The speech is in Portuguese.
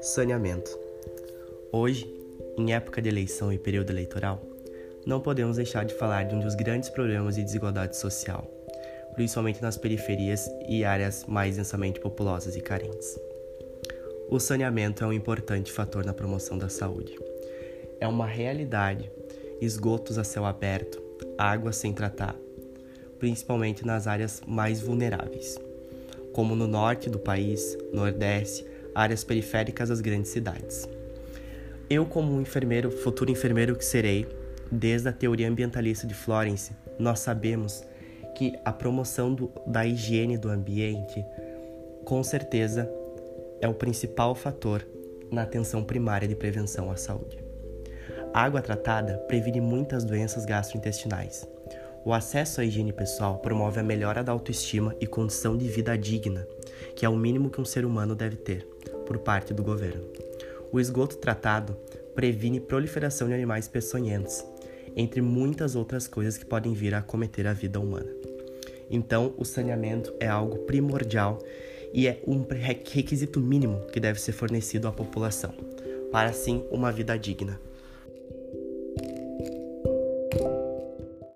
Saneamento. Hoje, em época de eleição e período eleitoral, não podemos deixar de falar de um dos grandes problemas de desigualdade social, principalmente nas periferias e áreas mais densamente populosas e carentes. O saneamento é um importante fator na promoção da saúde. É uma realidade esgotos a céu aberto, água sem tratar, principalmente nas áreas mais vulneráveis, como no norte do país, nordeste, áreas periféricas das grandes cidades. Eu, como um enfermeiro, futuro enfermeiro que serei, desde a teoria ambientalista de Florence, nós sabemos que a promoção do, da higiene do ambiente, com certeza, é o principal fator na atenção primária de prevenção à saúde. A água tratada previne muitas doenças gastrointestinais. O acesso à higiene pessoal promove a melhora da autoestima e condição de vida digna, que é o mínimo que um ser humano deve ter por parte do governo. O esgoto tratado previne proliferação de animais peçonhentos, entre muitas outras coisas que podem vir a acometer a vida humana. Então, o saneamento é algo primordial e é um requisito mínimo que deve ser fornecido à população, para assim uma vida digna.